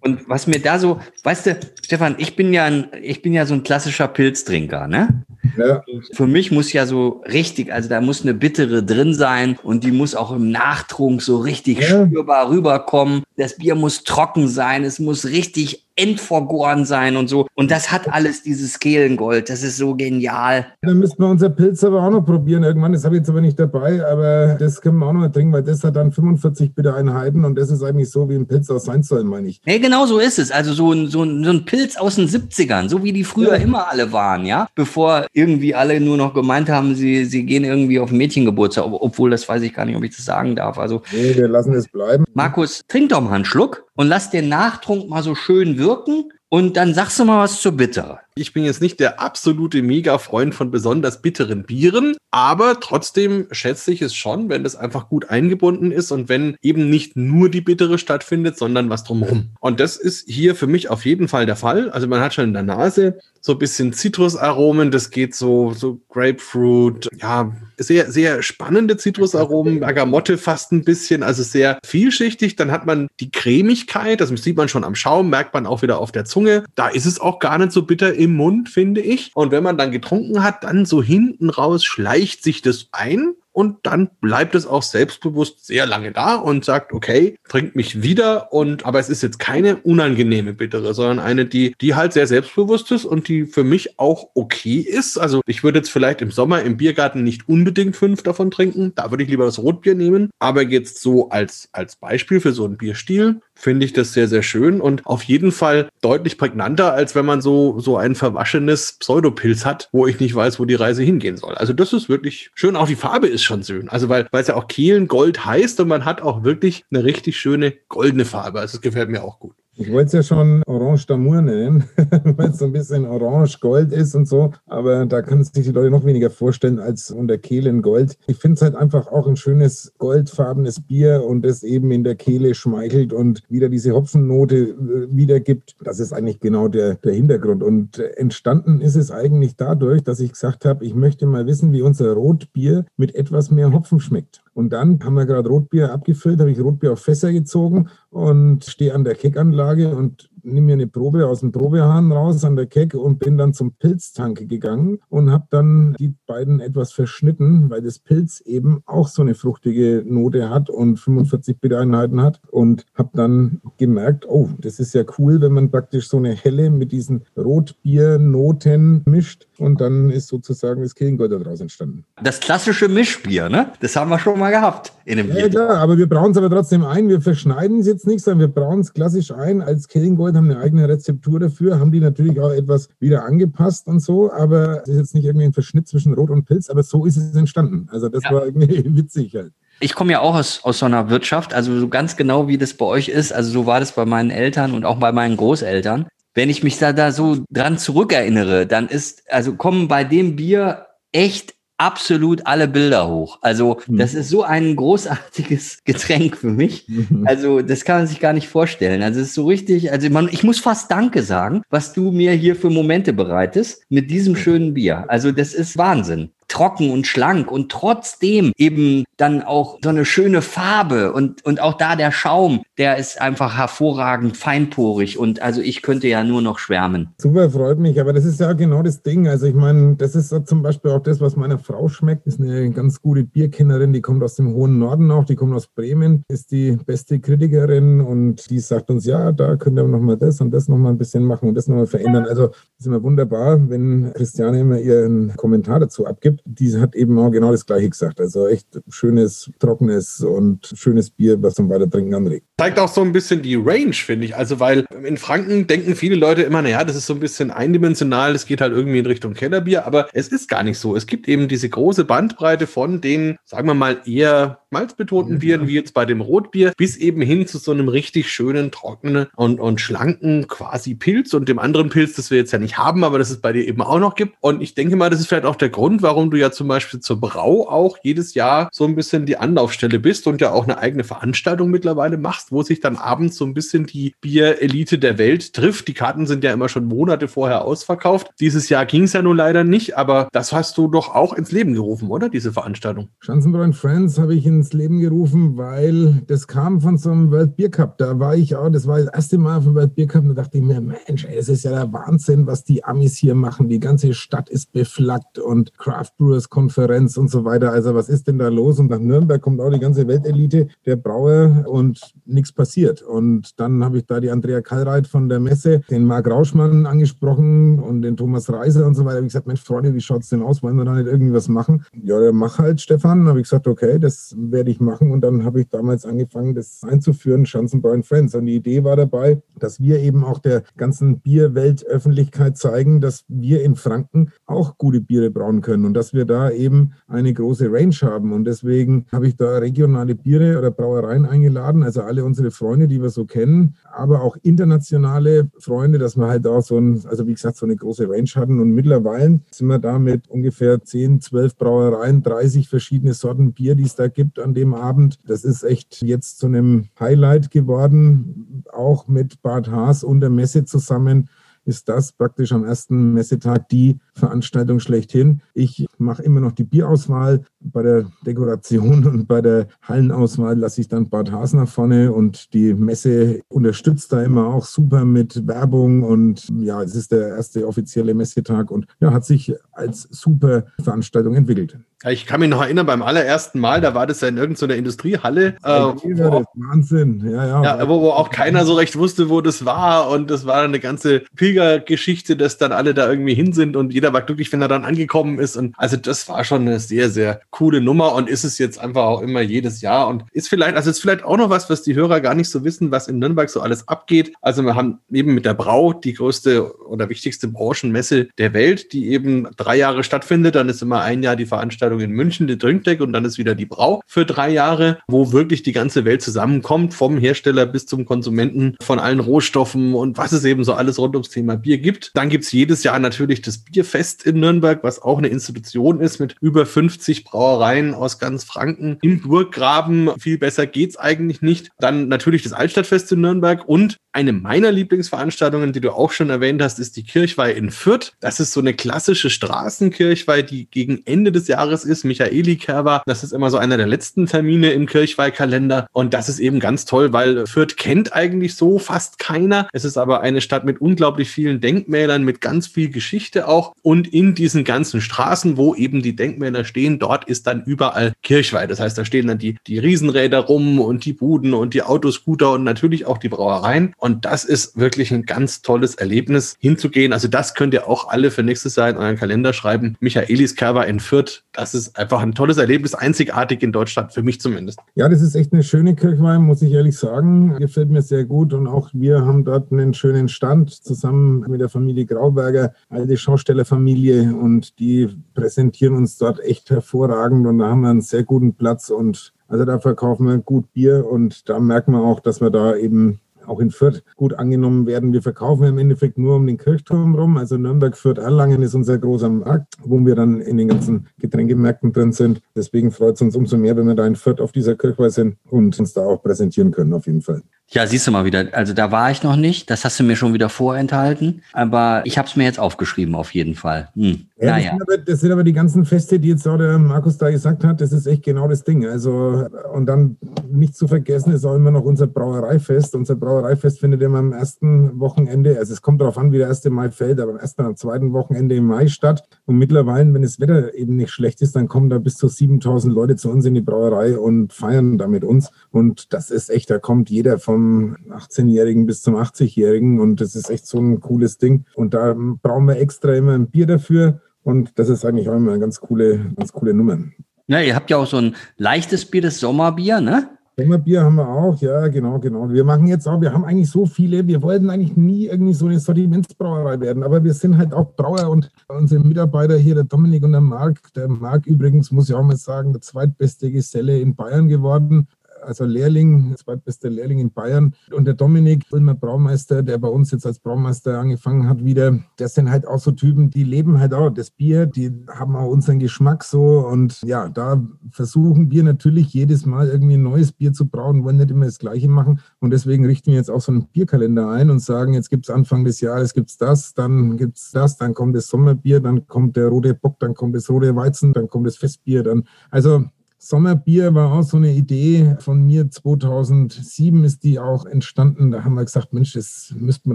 Und was mir da so, weißt du, Stefan, ich bin ja ein, ich bin ja so ein klassischer Pilztrinker, ne? Ja. Für mich muss ja so richtig, also da muss eine bittere drin sein und die muss auch im Nachtrunk so richtig ja. spürbar rüberkommen. Das Bier muss trocken sein, es muss richtig entvergoren sein und so. Und das hat alles dieses Kehlengold. Das ist so genial. Dann müssten wir unser Pilz aber auch noch probieren irgendwann. Das habe ich jetzt aber nicht dabei, aber das können wir auch noch trinken, weil das hat dann 45 Bitter-Einheiten und das ist eigentlich so, wie ein Pilz aus sein soll, meine ich. Nee, genau so ist es. Also so ein, so ein, so ein Pilz aus den 70ern, so wie die früher ja. immer alle waren, ja. Bevor irgendwie alle nur noch gemeint haben, sie, sie gehen irgendwie auf Mädchengeburtstag, obwohl das weiß ich gar nicht, ob ich das sagen darf. Also, nee, wir lassen es bleiben. Markus, trink doch mal einen Schluck und lass den Nachtrunk mal so schön wirken Und dann sagst du mal was zur Bittere. Ich bin jetzt nicht der absolute Mega-Freund von besonders bitteren Bieren, aber trotzdem schätze ich es schon, wenn das einfach gut eingebunden ist und wenn eben nicht nur die Bittere stattfindet, sondern was drumherum. Und das ist hier für mich auf jeden Fall der Fall. Also man hat schon in der Nase so ein bisschen Zitrusaromen, das geht so, so Grapefruit, ja, sehr, sehr spannende Zitrusaromen, Bergamotte fast ein bisschen, also sehr vielschichtig. Dann hat man die Cremigkeit, das sieht man schon am Schaum, merkt man auch wieder auf der Zunge. Da ist es auch gar nicht so bitter im Mund, finde ich. Und wenn man dann getrunken hat, dann so hinten raus schleicht sich das ein und dann bleibt es auch selbstbewusst sehr lange da und sagt, okay, trinkt mich wieder. Und aber es ist jetzt keine unangenehme bittere, sondern eine, die die halt sehr selbstbewusst ist und die für mich auch okay ist. Also ich würde jetzt vielleicht im Sommer im Biergarten nicht unbedingt fünf davon trinken, da würde ich lieber das Rotbier nehmen, aber jetzt so als als Beispiel für so einen Bierstil finde ich das sehr sehr schön und auf jeden Fall deutlich prägnanter als wenn man so so ein verwaschenes Pseudopilz hat, wo ich nicht weiß, wo die Reise hingehen soll. Also das ist wirklich schön, auch die Farbe ist schon schön. Also weil, weil es ja auch Kehlengold heißt und man hat auch wirklich eine richtig schöne goldene Farbe. Also es gefällt mir auch gut. Ich wollte es ja schon Orange d'Amour nennen, weil es so ein bisschen Orange-Gold ist und so. Aber da können sich die Leute noch weniger vorstellen als unter Kehlen Gold. Ich finde es halt einfach auch ein schönes goldfarbenes Bier und es eben in der Kehle schmeichelt und wieder diese Hopfennote äh, wiedergibt. Das ist eigentlich genau der, der Hintergrund. Und entstanden ist es eigentlich dadurch, dass ich gesagt habe, ich möchte mal wissen, wie unser Rotbier mit etwas mehr Hopfen schmeckt. Und dann haben wir gerade Rotbier abgefüllt, habe ich Rotbier auf Fässer gezogen und stehe an der Keckanlage und nehme mir eine Probe aus dem Probehahn raus an der Kecke und bin dann zum Pilztanke gegangen und habe dann die beiden etwas verschnitten, weil das Pilz eben auch so eine fruchtige Note hat und 45 Bittereinheiten hat und habe dann gemerkt, oh, das ist ja cool, wenn man praktisch so eine helle mit diesen Rotbiernoten mischt und dann ist sozusagen das Kirchengold daraus entstanden. Das klassische Mischbier, ne? Das haben wir schon mal gehabt in dem Bier. Ja, klar, aber wir brauen es aber trotzdem ein. Wir verschneiden es jetzt nicht, sondern wir brauen es klassisch ein als Kirchengold, haben eine eigene Rezeptur dafür, haben die natürlich auch etwas wieder angepasst und so, aber es ist jetzt nicht irgendwie ein Verschnitt zwischen Rot und Pilz, aber so ist es entstanden. Also das ja. war irgendwie witzig halt. Ich komme ja auch aus, aus so einer Wirtschaft, also so ganz genau wie das bei euch ist. Also so war das bei meinen Eltern und auch bei meinen Großeltern wenn ich mich da, da so dran zurückerinnere, dann ist, also kommen bei dem Bier echt absolut alle Bilder hoch. Also mhm. das ist so ein großartiges Getränk für mich. Mhm. Also das kann man sich gar nicht vorstellen. Also es ist so richtig, also man, ich muss fast Danke sagen, was du mir hier für Momente bereitest mit diesem schönen Bier. Also das ist Wahnsinn trocken und schlank und trotzdem eben dann auch so eine schöne Farbe und, und auch da der Schaum, der ist einfach hervorragend feinporig und also ich könnte ja nur noch schwärmen. Super, freut mich, aber das ist ja genau das Ding. Also ich meine, das ist zum Beispiel auch das, was meiner Frau schmeckt, ist eine ganz gute Bierkennerin, die kommt aus dem hohen Norden auch, die kommt aus Bremen, ist die beste Kritikerin und die sagt uns, ja, da könnt ihr nochmal das und das nochmal ein bisschen machen und das nochmal verändern. Also ist immer wunderbar, wenn Christiane immer ihren Kommentar dazu abgibt die hat eben auch genau das Gleiche gesagt. Also echt schönes, trockenes und schönes Bier, was zum Weitertrinken anregt. Zeigt auch so ein bisschen die Range, finde ich. Also, weil in Franken denken viele Leute immer, naja, das ist so ein bisschen eindimensional, es geht halt irgendwie in Richtung Kellerbier, aber es ist gar nicht so. Es gibt eben diese große Bandbreite von den, sagen wir mal, eher malzbetonten Bieren, wie jetzt bei dem Rotbier, bis eben hin zu so einem richtig schönen, trockenen und, und schlanken quasi Pilz und dem anderen Pilz, das wir jetzt ja nicht haben, aber das es bei dir eben auch noch gibt. Und ich denke mal, das ist vielleicht auch der Grund, warum du ja zum Beispiel zur Brau auch jedes Jahr so ein bisschen die Anlaufstelle bist und ja auch eine eigene Veranstaltung mittlerweile machst, wo sich dann abends so ein bisschen die Bierelite der Welt trifft. Die Karten sind ja immer schon Monate vorher ausverkauft. Dieses Jahr ging es ja nun leider nicht, aber das hast du doch auch ins Leben gerufen, oder? Diese Veranstaltung. Schanzenbräu Friends habe ich ins Leben gerufen, weil das kam von so einem World Beer Cup. Da war ich auch, das war das erste Mal vom World Beer Cup, da dachte ich mir, Mensch, das ist ja der Wahnsinn, was die Amis hier machen. Die ganze Stadt ist beflaggt und Craft Brewers Konferenz und so weiter. Also was ist denn da los? Und nach Nürnberg kommt auch die ganze Weltelite der Brauer und nichts passiert. Und dann habe ich da die Andrea Kallreit von der Messe, den Marc Rauschmann angesprochen und den Thomas Reiser und so weiter. Habe ich gesagt, Mensch, Freunde, wie schaut es denn aus? Wollen wir da nicht irgendwie was machen? Ja, mach halt, Stefan. Habe ich gesagt, okay, das werde ich machen. Und dann habe ich damals angefangen, das einzuführen, Schanzenbräu Friends. Und die Idee war dabei, dass wir eben auch der ganzen Bierweltöffentlichkeit zeigen, dass wir in Franken auch gute Biere brauen können und dass wir da eben eine große Range haben. Und deswegen habe ich da regionale Biere oder Brauereien eingeladen, also alle unsere Freunde, die wir so kennen, aber auch internationale Freunde, dass wir halt auch so ein, also wie gesagt, so eine große Range hatten. Und mittlerweile sind wir da mit ungefähr 10, 12 Brauereien, 30 verschiedene Sorten Bier, die es da gibt an dem Abend. Das ist echt jetzt zu einem Highlight geworden, auch mit Bad Haas und der Messe zusammen ist das praktisch am ersten Messetag die Veranstaltung schlechthin. Ich mache immer noch die Bierauswahl. Bei der Dekoration und bei der Hallenauswahl lasse ich dann Bad Haas nach vorne und die Messe unterstützt da immer auch super mit Werbung und ja, es ist der erste offizielle Messetag und ja, hat sich als super Veranstaltung entwickelt. Ich kann mich noch erinnern, beim allerersten Mal, da war das ja in irgendeiner Industriehalle. Äh, wo, Wahnsinn, ja, ja. ja wo, wo, auch keiner so recht wusste, wo das war. Und das war eine ganze Pilgergeschichte, dass dann alle da irgendwie hin sind und jeder war glücklich, wenn er dann angekommen ist. Und also das war schon eine sehr, sehr coole Nummer und ist es jetzt einfach auch immer jedes Jahr. Und ist vielleicht, also ist vielleicht auch noch was, was die Hörer gar nicht so wissen, was in Nürnberg so alles abgeht. Also wir haben eben mit der Brau die größte oder wichtigste Branchenmesse der Welt, die eben drei Jahre stattfindet. Dann ist immer ein Jahr die Veranstaltung in München, die Trinkdeck und dann ist wieder die Brau für drei Jahre, wo wirklich die ganze Welt zusammenkommt, vom Hersteller bis zum Konsumenten, von allen Rohstoffen und was es eben so alles rund ums Thema Bier gibt. Dann gibt es jedes Jahr natürlich das Bierfest in Nürnberg, was auch eine Institution ist mit über 50 Brauereien aus ganz Franken im Burggraben. Viel besser geht's eigentlich nicht. Dann natürlich das Altstadtfest in Nürnberg und eine meiner Lieblingsveranstaltungen, die du auch schon erwähnt hast, ist die Kirchweih in Fürth. Das ist so eine klassische Straßenkirchweih, die gegen Ende des Jahres ist, Michaeli-Kerber. Das ist immer so einer der letzten Termine im Kirchweihkalender. Und das ist eben ganz toll, weil Fürth kennt eigentlich so fast keiner. Es ist aber eine Stadt mit unglaublich vielen Denkmälern, mit ganz viel Geschichte auch. Und in diesen ganzen Straßen, wo eben die Denkmäler stehen, dort ist dann überall Kirchweih. Das heißt, da stehen dann die, die Riesenräder rum und die Buden und die Autoscooter und natürlich auch die Brauereien. Und das ist wirklich ein ganz tolles Erlebnis, hinzugehen. Also das könnt ihr auch alle für nächstes Jahr in euren Kalender schreiben. Michaelis Kerber in Fürth. Das ist einfach ein tolles Erlebnis, einzigartig in Deutschland, für mich zumindest. Ja, das ist echt eine schöne Kirchweih, muss ich ehrlich sagen. Gefällt mir sehr gut und auch wir haben dort einen schönen Stand zusammen mit der Familie Grauberger, alte Schaustellerfamilie und die präsentieren uns dort echt hervorragend und da haben wir einen sehr guten Platz und also da verkaufen wir gut Bier und da merken wir auch, dass wir da eben auch in Fürth gut angenommen werden. Wir verkaufen im Endeffekt nur um den Kirchturm rum. Also Nürnberg, Fürth, Erlangen ist unser großer Markt, wo wir dann in den ganzen Getränkemärkten drin sind. Deswegen freut es uns umso mehr, wenn wir da in Fürth auf dieser Kirchweih sind und uns da auch präsentieren können, auf jeden Fall. Ja, siehst du mal wieder. Also da war ich noch nicht. Das hast du mir schon wieder vorenthalten. Aber ich habe es mir jetzt aufgeschrieben, auf jeden Fall. Hm. Ja, naja. das, sind aber, das, sind aber, die ganzen Feste, die jetzt auch der Markus da gesagt hat. Das ist echt genau das Ding. Also, und dann nicht zu vergessen ist auch immer noch unser Brauereifest. Unser Brauereifest findet immer am ersten Wochenende, also es kommt darauf an, wie der erste Mai fällt, aber am ersten und zweiten Wochenende im Mai statt. Und mittlerweile, wenn das Wetter eben nicht schlecht ist, dann kommen da bis zu 7000 Leute zu uns in die Brauerei und feiern da mit uns. Und das ist echt, da kommt jeder vom 18-Jährigen bis zum 80-Jährigen und das ist echt so ein cooles Ding. Und da brauchen wir extra immer ein Bier dafür und das ist eigentlich auch immer eine ganz coole, ganz coole Nummer. Ja, ihr habt ja auch so ein leichtes Bier, das Sommerbier, ne? Sommerbier haben wir auch, ja, genau, genau. Wir machen jetzt auch, wir haben eigentlich so viele, wir wollten eigentlich nie irgendwie so eine Sortimentsbrauerei werden, aber wir sind halt auch Brauer und unsere Mitarbeiter hier, der Dominik und der Marc, der Marc übrigens, muss ich auch mal sagen, der zweitbeste Geselle in Bayern geworden also Lehrling, zweitbester Lehrling in Bayern. Und der Dominik, Ulmer Braumeister, der bei uns jetzt als Braumeister angefangen hat wieder, das sind halt auch so Typen, die leben halt auch das Bier, die haben auch unseren Geschmack so. Und ja, da versuchen wir natürlich jedes Mal irgendwie ein neues Bier zu brauen, wollen nicht immer das Gleiche machen. Und deswegen richten wir jetzt auch so einen Bierkalender ein und sagen, jetzt gibt es Anfang des Jahres gibt's das, dann gibt es das, dann kommt das Sommerbier, dann kommt der rote Bock, dann kommt das rote Weizen, dann kommt das Festbier. Dann, also Sommerbier war auch so eine Idee von mir. 2007 ist die auch entstanden. Da haben wir gesagt, Mensch, das müssten wir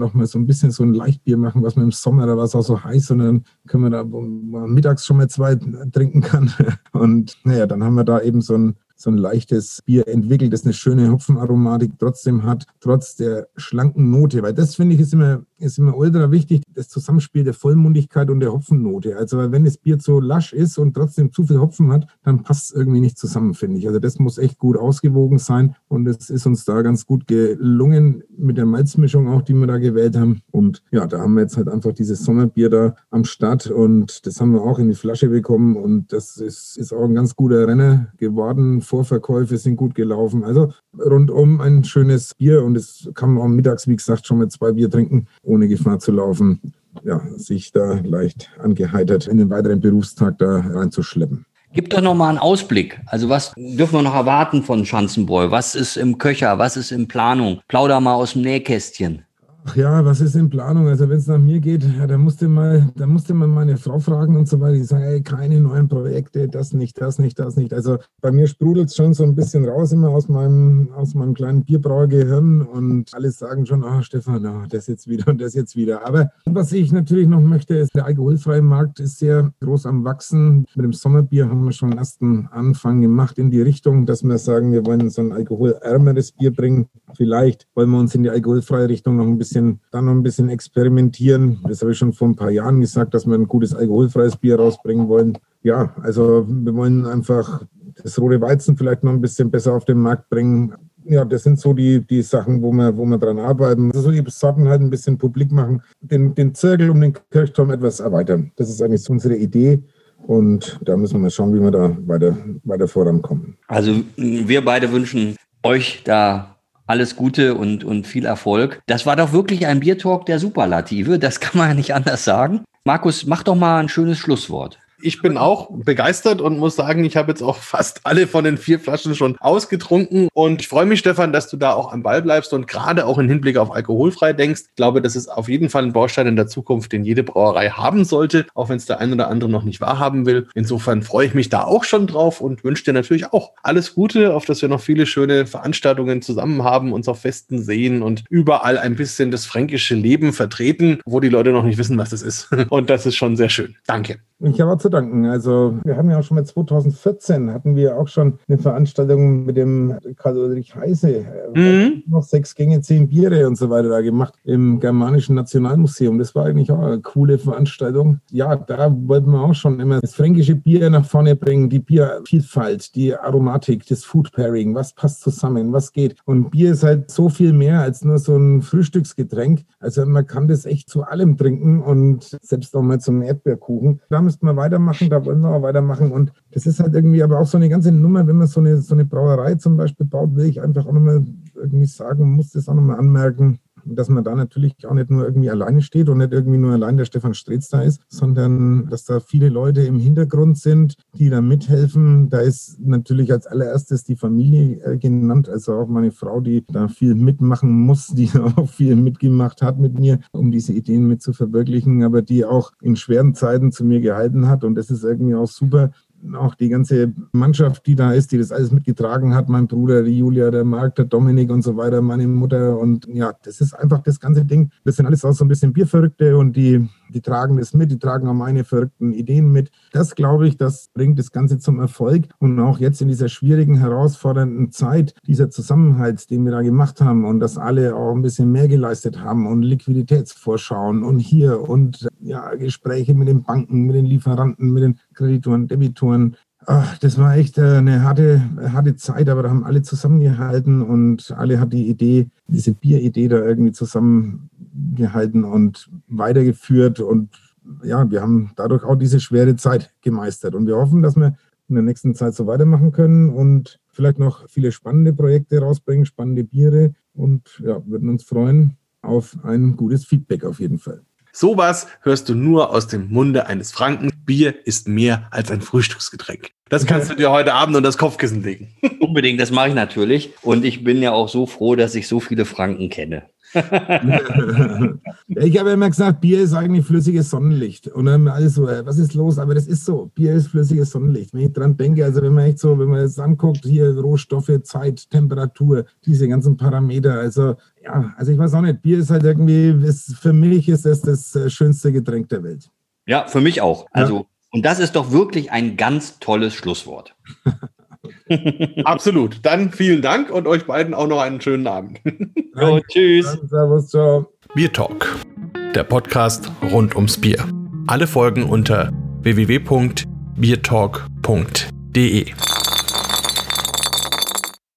doch mal so ein bisschen so ein Leichtbier machen, was man im Sommer, da war es auch so heiß und dann können wir da, mittags schon mal zwei trinken kann. Und naja, dann haben wir da eben so ein so ein leichtes Bier entwickelt, das eine schöne Hopfenaromatik trotzdem hat, trotz der schlanken Note. Weil das finde ich ist immer ist immer ultra wichtig, das Zusammenspiel der Vollmundigkeit und der Hopfennote. Also wenn das Bier zu lasch ist und trotzdem zu viel Hopfen hat, dann passt es irgendwie nicht zusammen, finde ich. Also das muss echt gut ausgewogen sein und es ist uns da ganz gut gelungen mit der Malzmischung auch, die wir da gewählt haben. Und ja, da haben wir jetzt halt einfach dieses Sommerbier da am Start und das haben wir auch in die Flasche bekommen und das ist, ist auch ein ganz guter Renner geworden. Vorverkäufe sind gut gelaufen. Also rundum ein schönes Bier und es kann man auch mittags, wie gesagt, schon mal zwei Bier trinken, ohne Gefahr zu laufen, ja, sich da leicht angeheitert in den weiteren Berufstag da reinzuschleppen. Gib doch noch mal einen Ausblick. Also was dürfen wir noch erwarten von Schanzenbräu? Was ist im Köcher? Was ist in Planung? Plauder mal aus dem Nähkästchen. Ach ja, was ist in Planung? Also wenn es nach mir geht, ja, da musste mal, da musste man meine Frau fragen und so weiter. Die sagen, ey, keine neuen Projekte, das nicht, das nicht, das nicht. Also bei mir sprudelt es schon so ein bisschen raus immer aus meinem, aus meinem kleinen Bierbrauergehirn und alle sagen schon, ah, oh, Stefan, oh, das jetzt wieder und das jetzt wieder. Aber was ich natürlich noch möchte, ist, der alkoholfreie Markt ist sehr groß am Wachsen. Mit dem Sommerbier haben wir schon einen ersten Anfang gemacht in die Richtung, dass wir sagen, wir wollen so ein alkoholärmeres Bier bringen. Vielleicht wollen wir uns in die alkoholfreie Richtung noch ein bisschen bisschen, dann noch ein bisschen experimentieren. Das habe ich schon vor ein paar Jahren gesagt, dass wir ein gutes alkoholfreies Bier rausbringen wollen. Ja, also wir wollen einfach das rote Weizen vielleicht noch ein bisschen besser auf den Markt bringen. Ja, das sind so die, die Sachen, wo wir, wo wir dran arbeiten. Also die Sorten halt ein bisschen publik machen, den, den Zirkel um den Kirchturm etwas erweitern. Das ist eigentlich so unsere Idee. Und da müssen wir mal schauen, wie wir da weiter, weiter vorankommen. Also wir beide wünschen euch da alles Gute und, und viel Erfolg. Das war doch wirklich ein Biertalk der Superlative. Das kann man ja nicht anders sagen. Markus, mach doch mal ein schönes Schlusswort. Ich bin auch begeistert und muss sagen, ich habe jetzt auch fast alle von den vier Flaschen schon ausgetrunken. Und ich freue mich, Stefan, dass du da auch am Ball bleibst und gerade auch im Hinblick auf alkoholfrei denkst. Ich glaube, das ist auf jeden Fall ein Baustein in der Zukunft, den jede Brauerei haben sollte, auch wenn es der ein oder andere noch nicht wahrhaben will. Insofern freue ich mich da auch schon drauf und wünsche dir natürlich auch alles Gute, auf dass wir noch viele schöne Veranstaltungen zusammen haben, uns auf Festen sehen und überall ein bisschen das fränkische Leben vertreten, wo die Leute noch nicht wissen, was das ist. Und das ist schon sehr schön. Danke. Ich habe zu danken. Also wir haben ja auch schon mal 2014 hatten wir auch schon eine Veranstaltung mit dem Karl-Ulrich Heise. Mhm. Noch sechs Gänge, zehn Biere und so weiter da gemacht im Germanischen Nationalmuseum. Das war eigentlich auch eine coole Veranstaltung. Ja, da wollten wir auch schon immer das fränkische Bier nach vorne bringen, die Biervielfalt, die Aromatik, das Food Pairing, was passt zusammen, was geht. Und Bier ist halt so viel mehr als nur so ein Frühstücksgetränk. Also man kann das echt zu allem trinken und selbst auch mal zum Erdbeerkuchen. Da müssten wir weitermachen, da wollen wir auch weitermachen. Und das ist halt irgendwie aber auch so eine ganze Nummer, wenn man so eine, so eine Brauerei zum Beispiel baut, will ich einfach auch nochmal irgendwie sagen, muss das auch nochmal anmerken dass man da natürlich auch nicht nur irgendwie alleine steht und nicht irgendwie nur allein der Stefan Streetz da ist, sondern dass da viele Leute im Hintergrund sind, die da mithelfen. Da ist natürlich als allererstes die Familie äh, genannt, also auch meine Frau, die da viel mitmachen muss, die auch viel mitgemacht hat mit mir, um diese Ideen mit zu verwirklichen, aber die auch in schweren Zeiten zu mir gehalten hat. Und das ist irgendwie auch super, auch die ganze Mannschaft, die da ist, die das alles mitgetragen hat, mein Bruder, die Julia, der Marc, der Dominik und so weiter, meine Mutter und ja, das ist einfach das ganze Ding. Das sind alles auch so ein bisschen Bierverrückte und die, die tragen das mit, die tragen auch meine verrückten Ideen mit. Das glaube ich, das bringt das Ganze zum Erfolg und auch jetzt in dieser schwierigen, herausfordernden Zeit, dieser Zusammenhalt, den wir da gemacht haben und dass alle auch ein bisschen mehr geleistet haben und Liquiditätsvorschauen und hier und ja, Gespräche mit den Banken, mit den Lieferanten, mit den Kreditoren, Debitoren. Ach, das war echt äh, eine harte, harte Zeit, aber da haben alle zusammengehalten und alle hat die Idee, diese Bieridee da irgendwie zusammengehalten und weitergeführt. Und ja, wir haben dadurch auch diese schwere Zeit gemeistert. Und wir hoffen, dass wir in der nächsten Zeit so weitermachen können und vielleicht noch viele spannende Projekte rausbringen, spannende Biere und ja, würden uns freuen auf ein gutes Feedback auf jeden Fall. Sowas hörst du nur aus dem Munde eines Franken. Bier ist mehr als ein Frühstücksgetränk. Das kannst du dir heute Abend unter das Kopfkissen legen. Unbedingt, das mache ich natürlich. Und ich bin ja auch so froh, dass ich so viele Franken kenne. Ich habe immer gesagt, Bier ist eigentlich flüssiges Sonnenlicht. Und dann alles so, äh, was ist los? Aber das ist so. Bier ist flüssiges Sonnenlicht. Wenn ich dran denke, also wenn man echt so, wenn man es anguckt, hier Rohstoffe, Zeit, Temperatur, diese ganzen Parameter, also ja, also ich weiß auch nicht, Bier ist halt irgendwie, ist, für mich ist das das äh, schönste Getränk der Welt. Ja, für mich auch. Also, ja. und das ist doch wirklich ein ganz tolles Schlusswort. Absolut. Dann vielen Dank und euch beiden auch noch einen schönen Abend. jo, tschüss. Servus, ciao. Bier Talk der Podcast rund ums Bier. Alle Folgen unter www.biertalk.de.